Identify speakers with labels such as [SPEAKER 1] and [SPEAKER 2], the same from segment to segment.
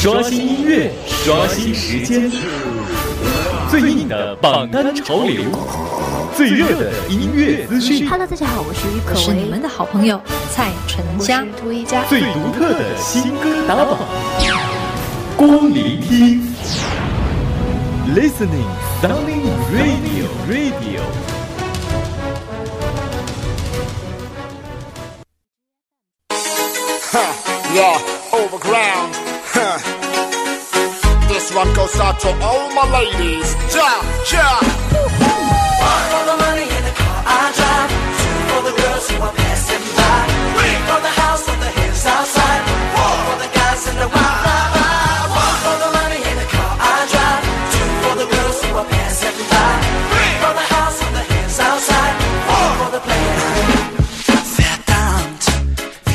[SPEAKER 1] 刷新音乐，刷新时间，最硬的榜单潮流，最热的音乐资讯。
[SPEAKER 2] Hello，大家好，我是于可
[SPEAKER 3] 是你们的好朋友蔡淳佳。
[SPEAKER 1] 最独特的新歌打榜，光聆听，Listening Sounding Radio Radio。
[SPEAKER 4] Yeah, one goes out to all my ladies. Ja, ja.
[SPEAKER 5] One for the money in the car I drive. Two for the girls who are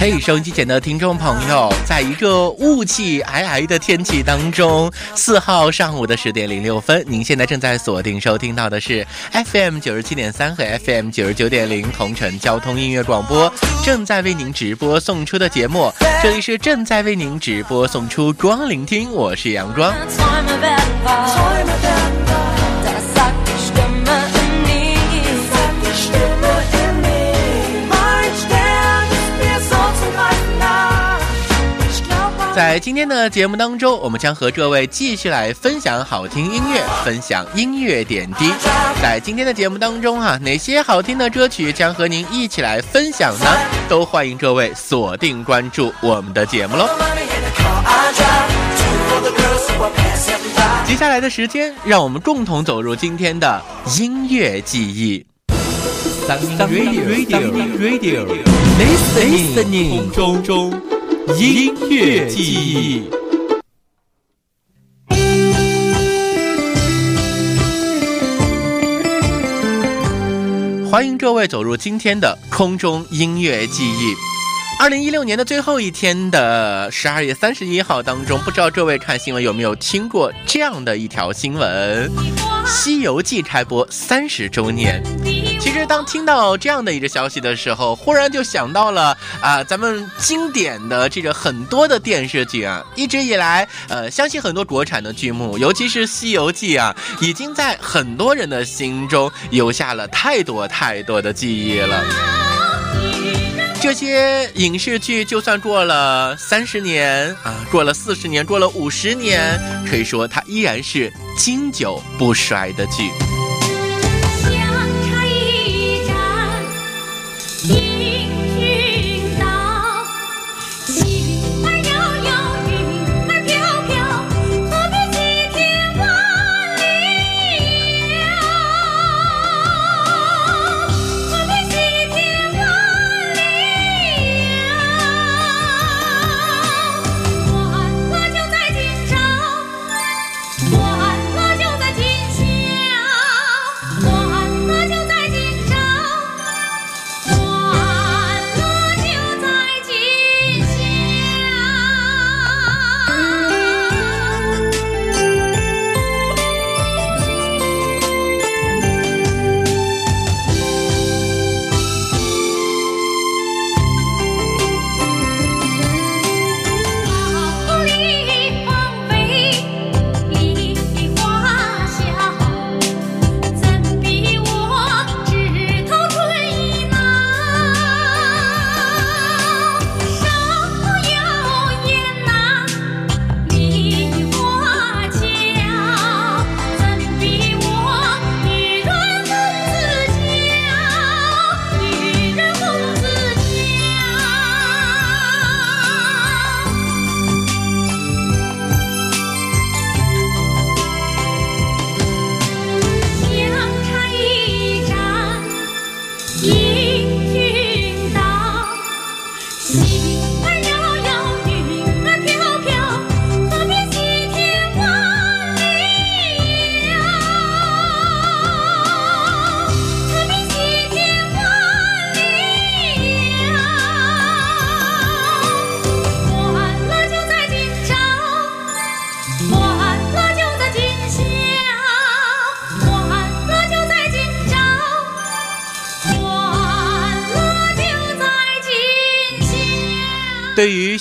[SPEAKER 6] 嘿，收音机前的听众朋友，在一个雾气皑皑的天气当中，四号上午的十点零六分，您现在正在锁定收听到的是 FM 九十七点三和 FM 九十九点零同城交通音乐广播，正在为您直播送出的节目，这里是正在为您直播送出光聆听，我是阳光。在今天的节目当中，我们将和各位继续来分享好听音乐，分享音乐点滴。在今天的节目当中啊，哪些好听的歌曲将和您一起来分享呢？都欢迎各位锁定关注我们的节目喽。接下来的时间，让我们共同走入今天的音乐记忆。Radio Radio Listening 空中音乐记忆。欢迎各位走入今天的空中音乐记忆。二零一六年的最后一天的十二月三十一号当中，不知道各位看新闻有没有听过这样的一条新闻：《西游记》开播三十周年。其实当听到这样的一个消息的时候，忽然就想到了啊、咱们经典的这个很多的电视剧啊，一直以来，呃，相信很多国产的剧目，尤其是《西游记》啊，已经在很多人的心中留下了太多太多的记忆了。这些影视剧就算过了三十年啊，过了四十年，过了五十年，可以说它依然是经久不衰的剧。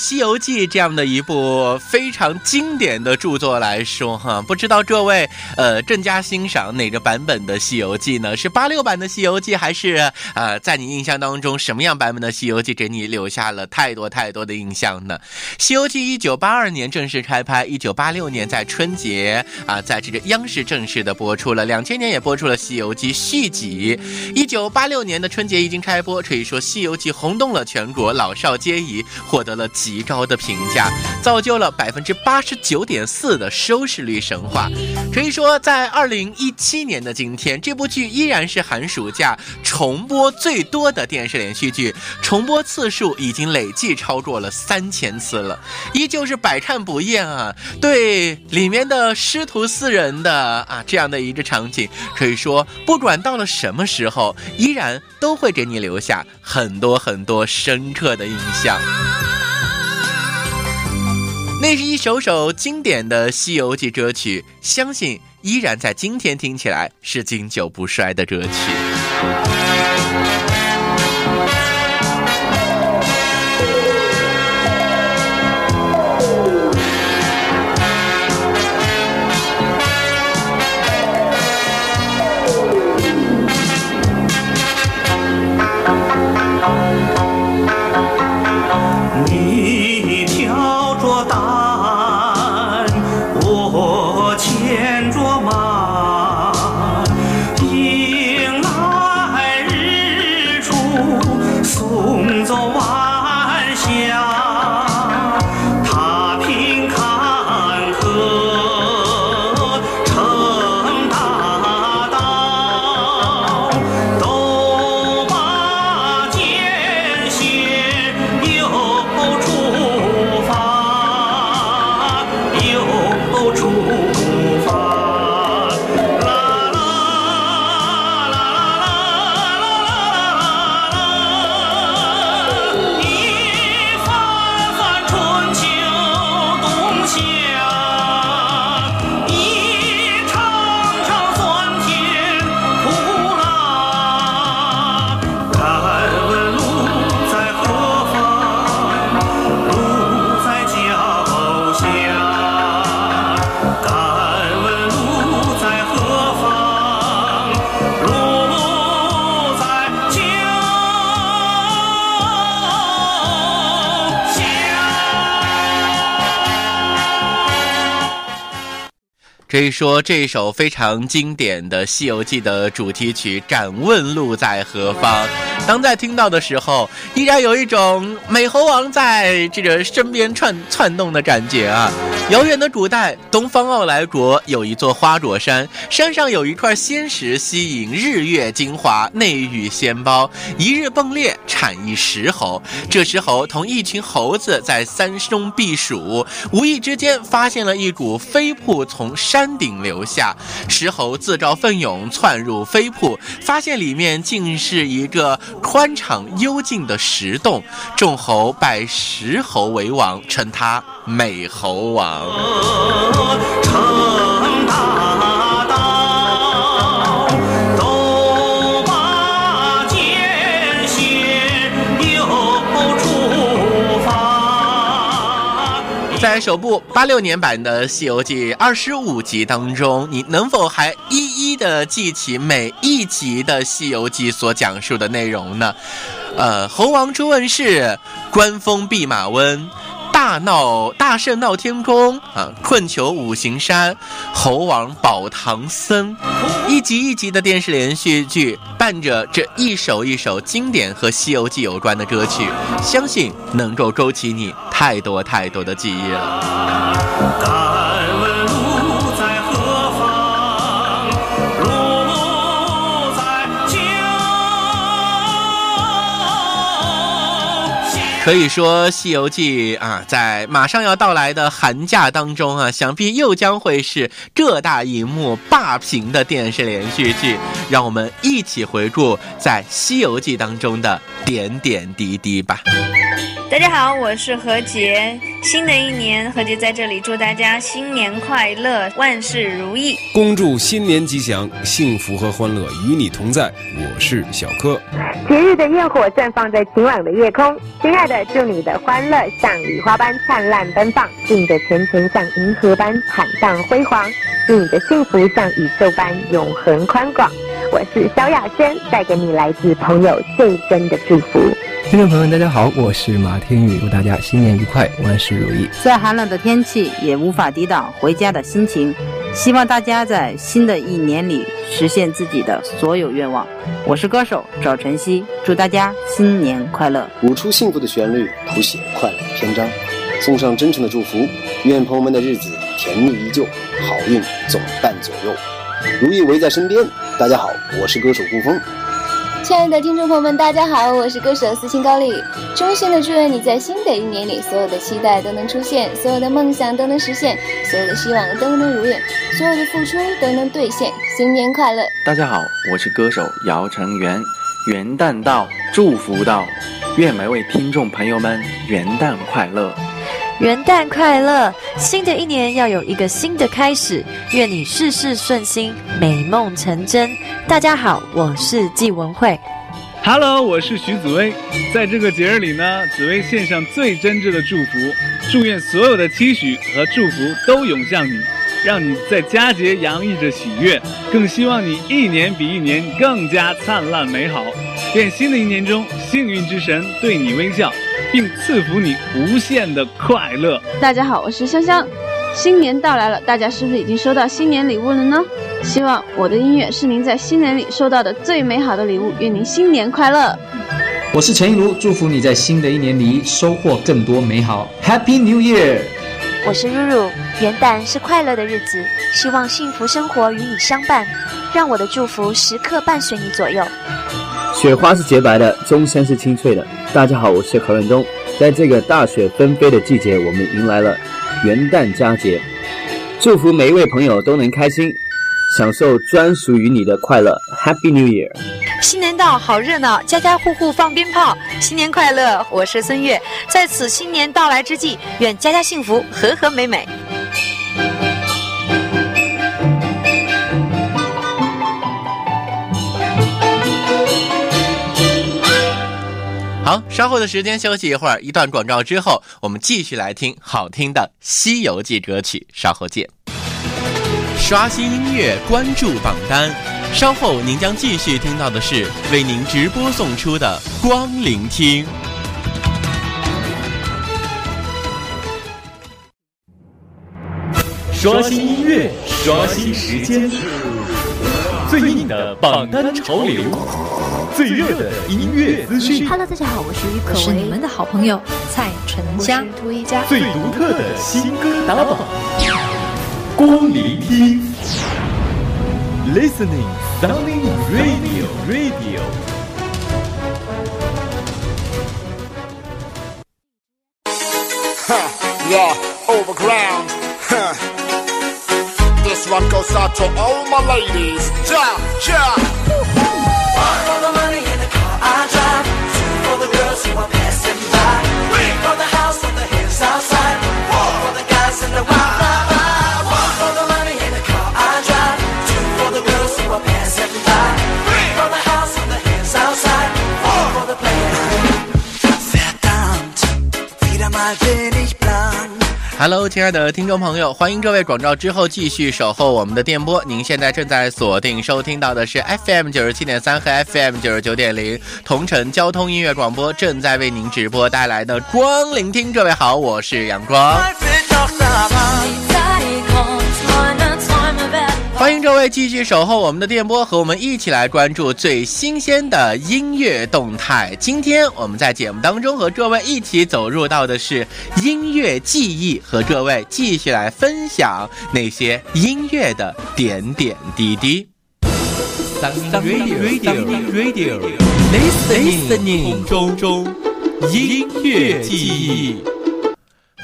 [SPEAKER 6] 西游记》这样的一部非常经典的著作来说，哈，不知道各位呃更加欣赏哪个版本的《西游记》呢？是八六版的《西游记》，还是呃在你印象当中什么样版本的《西游记》给你留下了太多太多的印象呢？《西游记》一九八二年正式开拍，一九八六年在春节啊，在这个央视正式的播出了，两千年也播出了《西游记》续集。一九八六年的春节一经开播，可以说《西游记》轰动了全国，老少皆宜，获得了极极高的评价，造就了百分之八十九点四的收视率神话。可以说，在二零一七年的今天，这部剧依然是寒暑假重播最多的电视连续剧，重播次数已经累计超过了三千次了，依旧是百看不厌啊！对里面的师徒四人的啊这样的一个场景，可以说不管到了什么时候，依然都会给你留下很多很多深刻的印象。那是一首首经典的《西游记》歌曲，相信依然在今天听起来是经久不衰的歌曲。可以说，这首非常经典的《西游记》的主题曲《敢问路在何方》，当在听到的时候，依然有一种美猴王在这个身边窜窜动的感觉啊！遥远的古代，东方傲来国有一座花果山，山上有一块仙石，吸引日月精华，内寓仙胞。一日迸裂，产一石猴。这石猴同一群猴子在山中避暑，无意之间发现了一股飞瀑从山顶流下。石猴自告奋勇窜入飞瀑，发现里面竟是一个宽敞幽静的石洞。众猴拜石猴为王，称他美猴王。在首部八六年版的《西游记》二十五集当中，你能否还一一的记起每一集的《西游记》所讲述的内容呢？呃，猴王出问世，官封弼马温。大闹大圣闹天宫啊，困囚五行山，猴王保唐僧，一集一集的电视连续剧，伴着这一首一首经典和《西游记》有关的歌曲，相信能够勾起你太多太多的记忆了。可以说，《西游记》啊，在马上要到来的寒假当中啊，想必又将会是各大荧幕霸屏的电视连续剧。让我们一起回顾在《西游记》当中的点点滴滴吧。
[SPEAKER 7] 大家好，我是何洁。新的一年，何洁在这里祝大家新年快乐，万事如意。
[SPEAKER 8] 恭祝新年吉祥，幸福和欢乐与你同在。我是小柯。
[SPEAKER 9] 节日的焰火绽放在晴朗的夜空，亲爱的，祝你的欢乐像礼花般灿烂奔放，祝你的前程像银河般坦荡辉煌，祝你的幸福像宇宙般永恒宽广。我是萧亚轩，带给你来自朋友最真的祝福。
[SPEAKER 10] 听众朋友们，大家好，我是马天宇，祝大家新年愉快，万事如意。
[SPEAKER 11] 再寒冷的天气也无法抵挡回家的心情，希望大家在新的一年里实现自己的所有愿望。我是歌手赵晨曦，祝大家新年快乐！
[SPEAKER 12] 舞出幸福的旋律，谱写快乐的篇章，送上真诚的祝福，愿朋友们的日子甜蜜依旧，好运总伴左右，如意围在身边。大家好，我是歌手顾风。
[SPEAKER 13] 亲爱的听众朋友们，大家好，我是歌手思清高丽。衷心的祝愿你在新的一年里，所有的期待都能出现，所有的梦想都能实现，所有的希望都能如愿，所有的付出都能兑现。新年快乐！
[SPEAKER 14] 大家好，我是歌手姚成元。元旦到，祝福到，愿每位听众朋友们元旦快乐。
[SPEAKER 3] 元旦快乐！新的一年要有一个新的开始，愿你事事顺心，美梦成真。大家好，我是纪文慧。
[SPEAKER 15] Hello，我是徐子薇。在这个节日里呢，紫薇献上最真挚的祝福，祝愿所有的期许和祝福都涌向你，让你在佳节洋溢着喜悦，更希望你一年比一年更加灿烂美好。愿新的一年中，幸运之神对你微笑，并赐福你无限的快乐。
[SPEAKER 16] 大家好，我是香香。新年到来了，大家是不是已经收到新年礼物了呢？希望我的音乐是您在新年里收到的最美好的礼物。愿您新年快乐！
[SPEAKER 17] 我是陈一如，祝福你在新的一年里收获更多美好。Happy New Year！
[SPEAKER 18] 我是露露，元旦是快乐的日子，希望幸福生活与你相伴，让我的祝福时刻伴随你左右。
[SPEAKER 19] 雪花是洁白的，钟声是清脆的。大家好，我是何润东。在这个大雪纷飞的季节，我们迎来了元旦佳节，祝福每一位朋友都能开心，享受专属于你的快乐。Happy New Year！
[SPEAKER 3] 新年到，好热闹，家家户户放鞭炮，新年快乐！我是孙悦，在此新年到来之际，愿家家幸福，和和美美。
[SPEAKER 6] 稍后的时间休息一会儿，一段广告之后，我们继续来听好听的《西游记》歌曲。稍后见。刷新音乐，关注榜单。稍后您将继续听到的是为您直播送出的《光聆听》。
[SPEAKER 1] 刷新音乐，刷新时间，最硬的榜单潮流，最热的音乐资讯。
[SPEAKER 3] Hello，大家好，我是于可，我是你们的好朋友蔡淳佳。
[SPEAKER 1] 最独特的新歌打榜，光聆听，Listening Sunny Radio Radio。
[SPEAKER 4] Yeah, overground. Huh. This one goes out to all my ladies. Ja, ja.
[SPEAKER 5] One for the money in the car I drive. Two for the girls who are passing by. Three for the house on the hills outside. Four for the guys in the wild ride. One for the money in the car I drive. Two for the girls who are passing by. Three for the house on the hills outside. Four for the players. Verdammt, wieder mal bin ich blank.
[SPEAKER 6] Hello，亲爱的听众朋友，欢迎各位广告之后继续守候我们的电波。您现在正在锁定收听到的是 FM 九十七点三和 FM 九十九点零同城交通音乐广播，正在为您直播带来的光聆听。各位好，我是阳光。欢迎各位继续守候我们的电波，和我们一起来关注最新鲜的音乐动态。今天我们在节目当中和各位一起走入到的是音乐记忆，和各位继续来分享那些音乐的点点滴滴。
[SPEAKER 1] Radio Radio Listening 中中音乐记忆。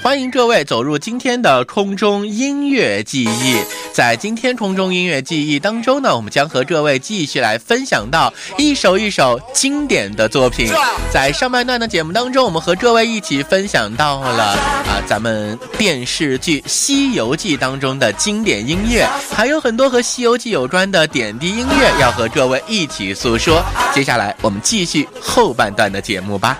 [SPEAKER 6] 欢
[SPEAKER 20] 欢迎各位走入今天的空中音乐记忆。在今天空中音乐记忆当中呢，我们将和各位继续来分享到一首一首经典的作品。在上半段的节目当中，我们和各位一起分享到了啊，咱们电视剧《西游记》当中的经典音乐，还有很多和《西游记》有关的点滴音乐要和各位一起诉说。接下来我们继续后半段的节目吧。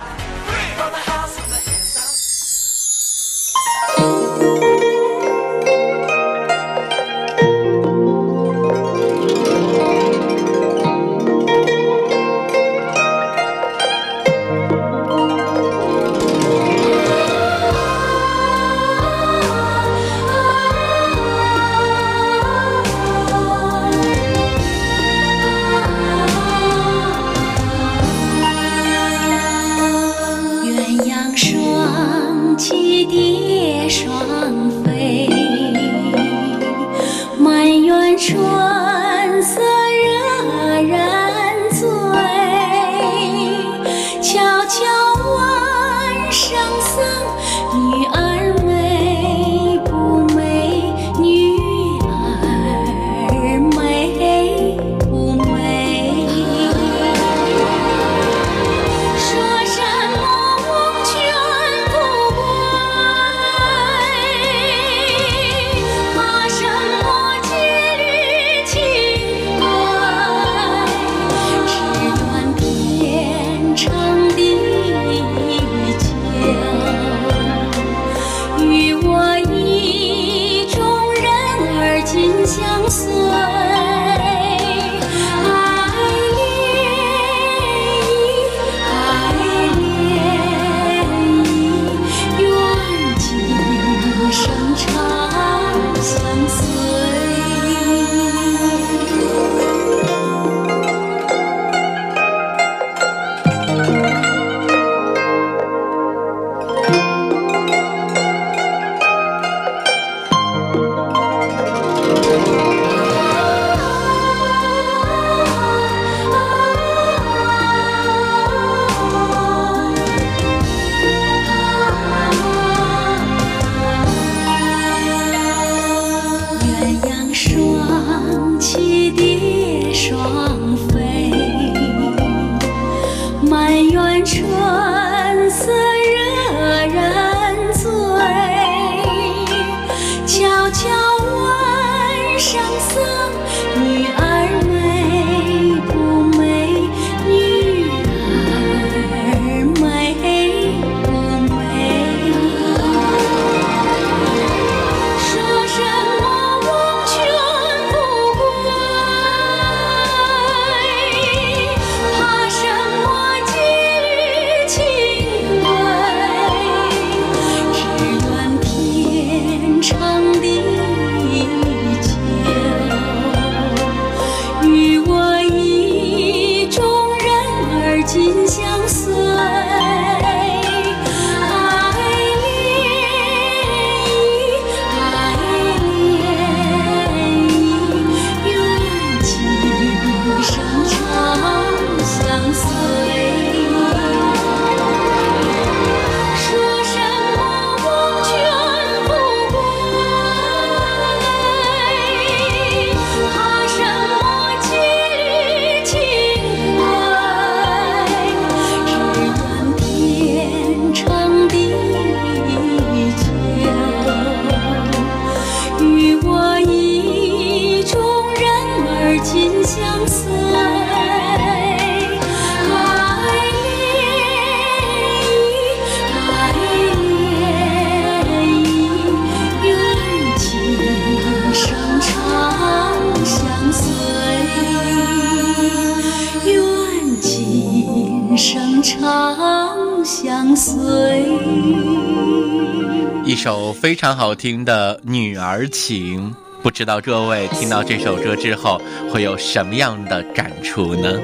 [SPEAKER 20] 非常好听的《女儿情》，不知道各位听到这首歌之后会有什么样的感触呢？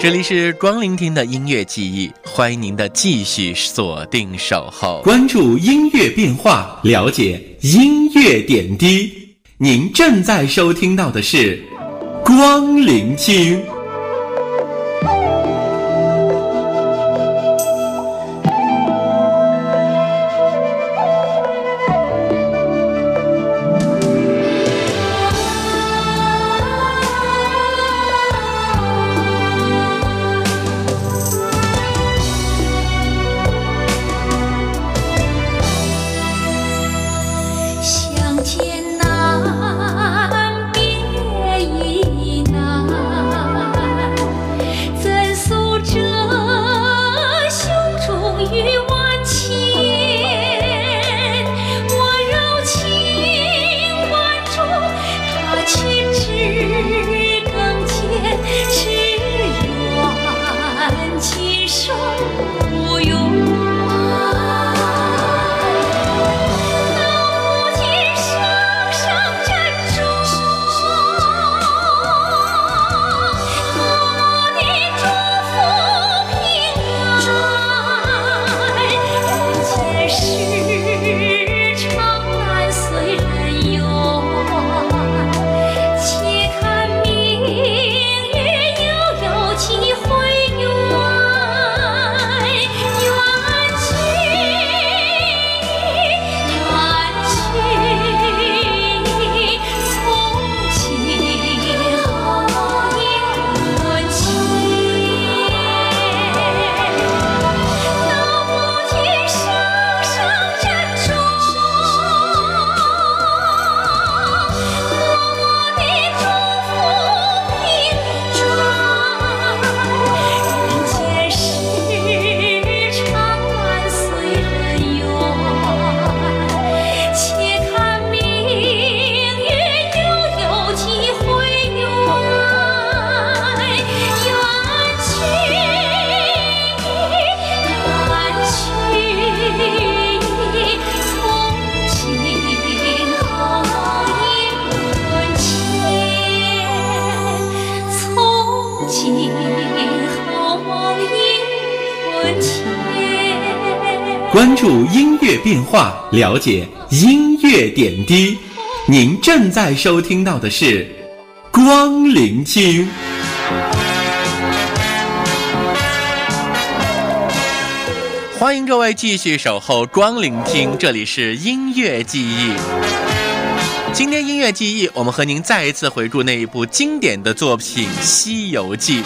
[SPEAKER 20] 这里是光聆听的音乐记忆，欢迎您的继续锁定守候，
[SPEAKER 6] 关注音乐变化，了解音乐点滴。您正在收听到的是光聆听。话，了解音乐点滴。您正在收听到的是光聆听。欢迎各位继续守候光聆听，这里是音乐记忆。今天音乐记忆，我们和您再一次回顾那一部经典的作品《西游记》。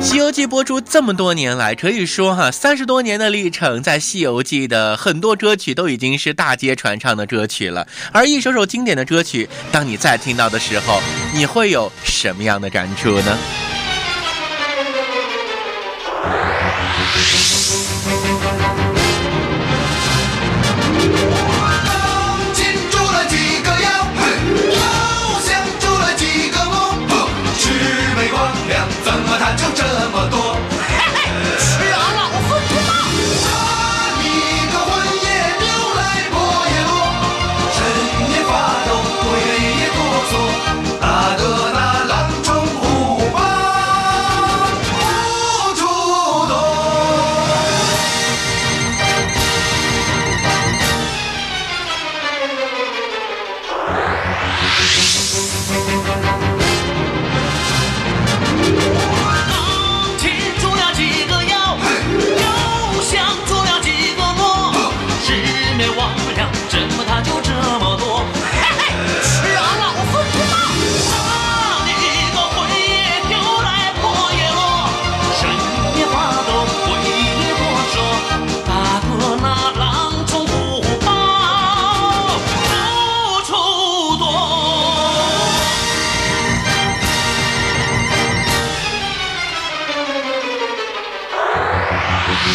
[SPEAKER 6] 《西游记》播出这么多年来，可以说哈，三十多年的历程，在《西游记》的很多歌曲都已经是大街传唱的歌曲了。而一首首经典的歌曲，当你再听到的时候，你会有什么样的感触呢？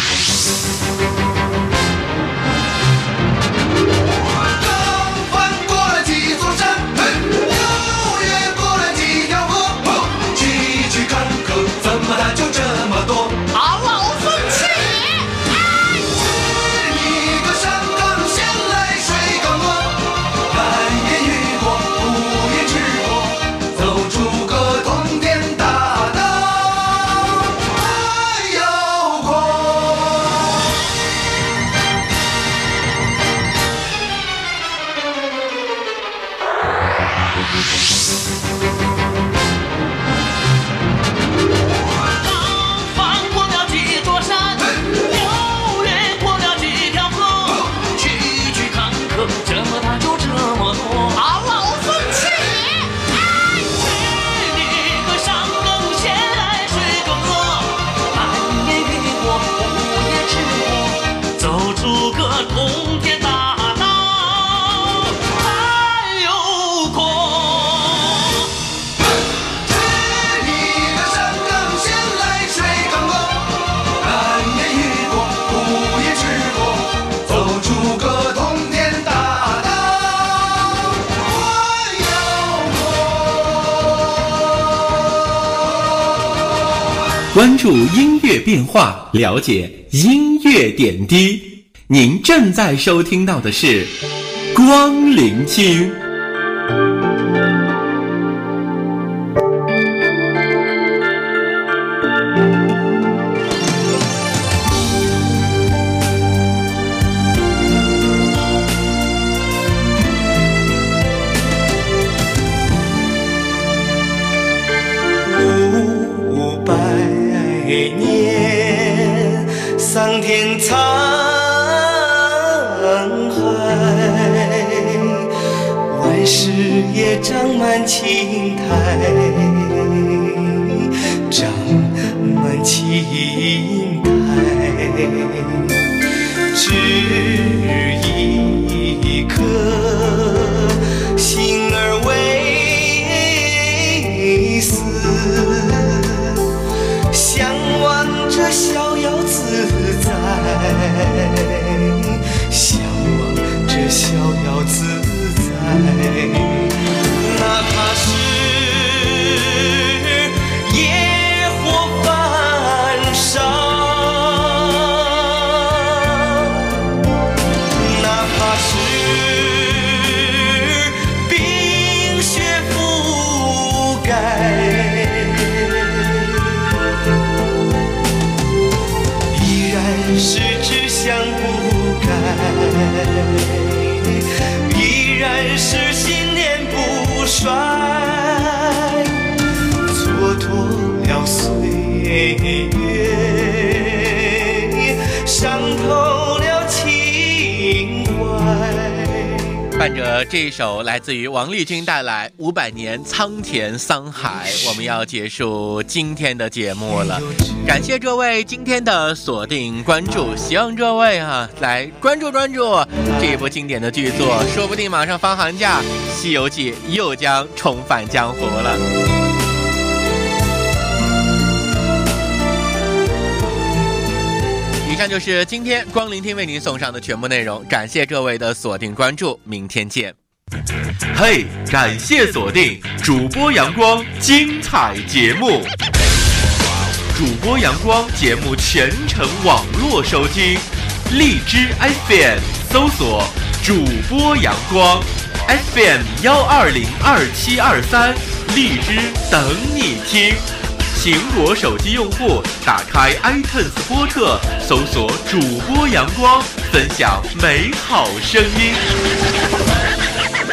[SPEAKER 5] すいま
[SPEAKER 6] せん。音乐变化，了解音乐点滴。您正在收听到的是光聆听。
[SPEAKER 5] 沧海，万事也长满青
[SPEAKER 6] 这一首来自于王丽君带来《五百年苍田桑海》，我们要结束今天的节目了。感谢各位今天的锁定关注，希望各位啊来关注关注这一部经典的剧作，说不定马上放寒假，《西游记》又将重返江湖了。以上就是今天光聆听为您送上的全部内容，感谢各位的锁定关注，明天见。嘿，感谢锁定主播阳光精彩节目，主播阳光节目全程网络收听，荔枝 FM 搜索主播阳光 FM 幺二零二七二三，荔枝等你听。苹果手机用户打开 iTunes 播客，搜索主播阳光，分享美好声音。